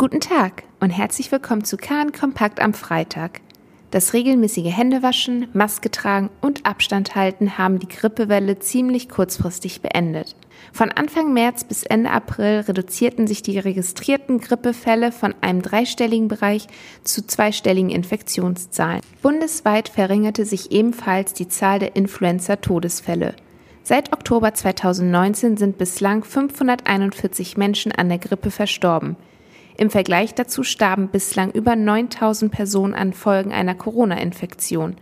Guten Tag und herzlich willkommen zu Kahn Kompakt am Freitag. Das regelmäßige Händewaschen, Maske tragen und Abstand halten haben die Grippewelle ziemlich kurzfristig beendet. Von Anfang März bis Ende April reduzierten sich die registrierten Grippefälle von einem dreistelligen Bereich zu zweistelligen Infektionszahlen. Bundesweit verringerte sich ebenfalls die Zahl der Influenza-Todesfälle. Seit Oktober 2019 sind bislang 541 Menschen an der Grippe verstorben. Im Vergleich dazu starben bislang über 9000 Personen an Folgen einer Corona-Infektion.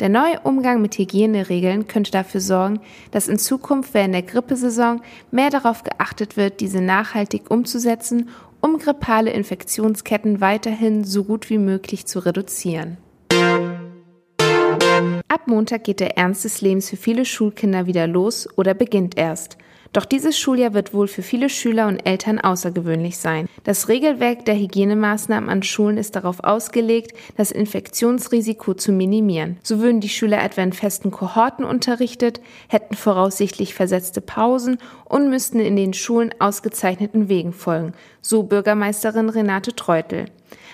Der neue Umgang mit Hygieneregeln könnte dafür sorgen, dass in Zukunft während der Grippesaison mehr darauf geachtet wird, diese nachhaltig umzusetzen, um grippale Infektionsketten weiterhin so gut wie möglich zu reduzieren. Ab Montag geht der Ernst des Lebens für viele Schulkinder wieder los oder beginnt erst. Doch dieses Schuljahr wird wohl für viele Schüler und Eltern außergewöhnlich sein. Das Regelwerk der Hygienemaßnahmen an Schulen ist darauf ausgelegt, das Infektionsrisiko zu minimieren. So würden die Schüler etwa in festen Kohorten unterrichtet, hätten voraussichtlich versetzte Pausen und müssten in den Schulen ausgezeichneten Wegen folgen, so Bürgermeisterin Renate Treutel.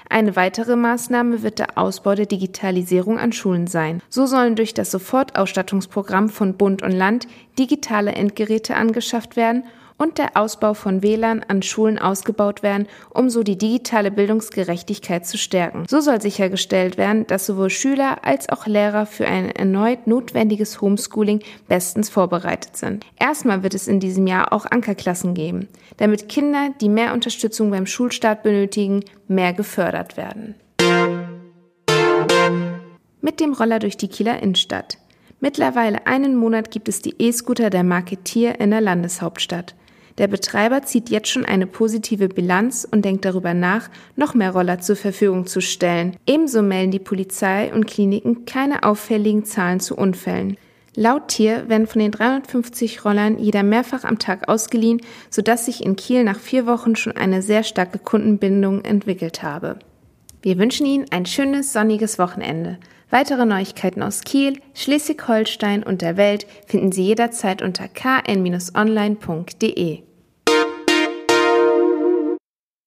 Eine weitere Maßnahme wird der Ausbau der Digitalisierung an Schulen sein. So sollen durch das Sofortausstattungsprogramm von Bund und Land digitale Endgeräte angeschafft werden und der Ausbau von WLAN an Schulen ausgebaut werden, um so die digitale Bildungsgerechtigkeit zu stärken. So soll sichergestellt werden, dass sowohl Schüler als auch Lehrer für ein erneut notwendiges Homeschooling bestens vorbereitet sind. Erstmal wird es in diesem Jahr auch Ankerklassen geben, damit Kinder, die mehr Unterstützung beim Schulstart benötigen, mehr gefördert werden. Mit dem Roller durch die Kieler Innenstadt. Mittlerweile einen Monat gibt es die E-Scooter der Marke Tier in der Landeshauptstadt. Der Betreiber zieht jetzt schon eine positive Bilanz und denkt darüber nach, noch mehr Roller zur Verfügung zu stellen. Ebenso melden die Polizei und Kliniken keine auffälligen Zahlen zu Unfällen. Laut Tier werden von den 350 Rollern jeder mehrfach am Tag ausgeliehen, sodass sich in Kiel nach vier Wochen schon eine sehr starke Kundenbindung entwickelt habe. Wir wünschen Ihnen ein schönes sonniges Wochenende. Weitere Neuigkeiten aus Kiel, Schleswig-Holstein und der Welt finden Sie jederzeit unter kn-online.de.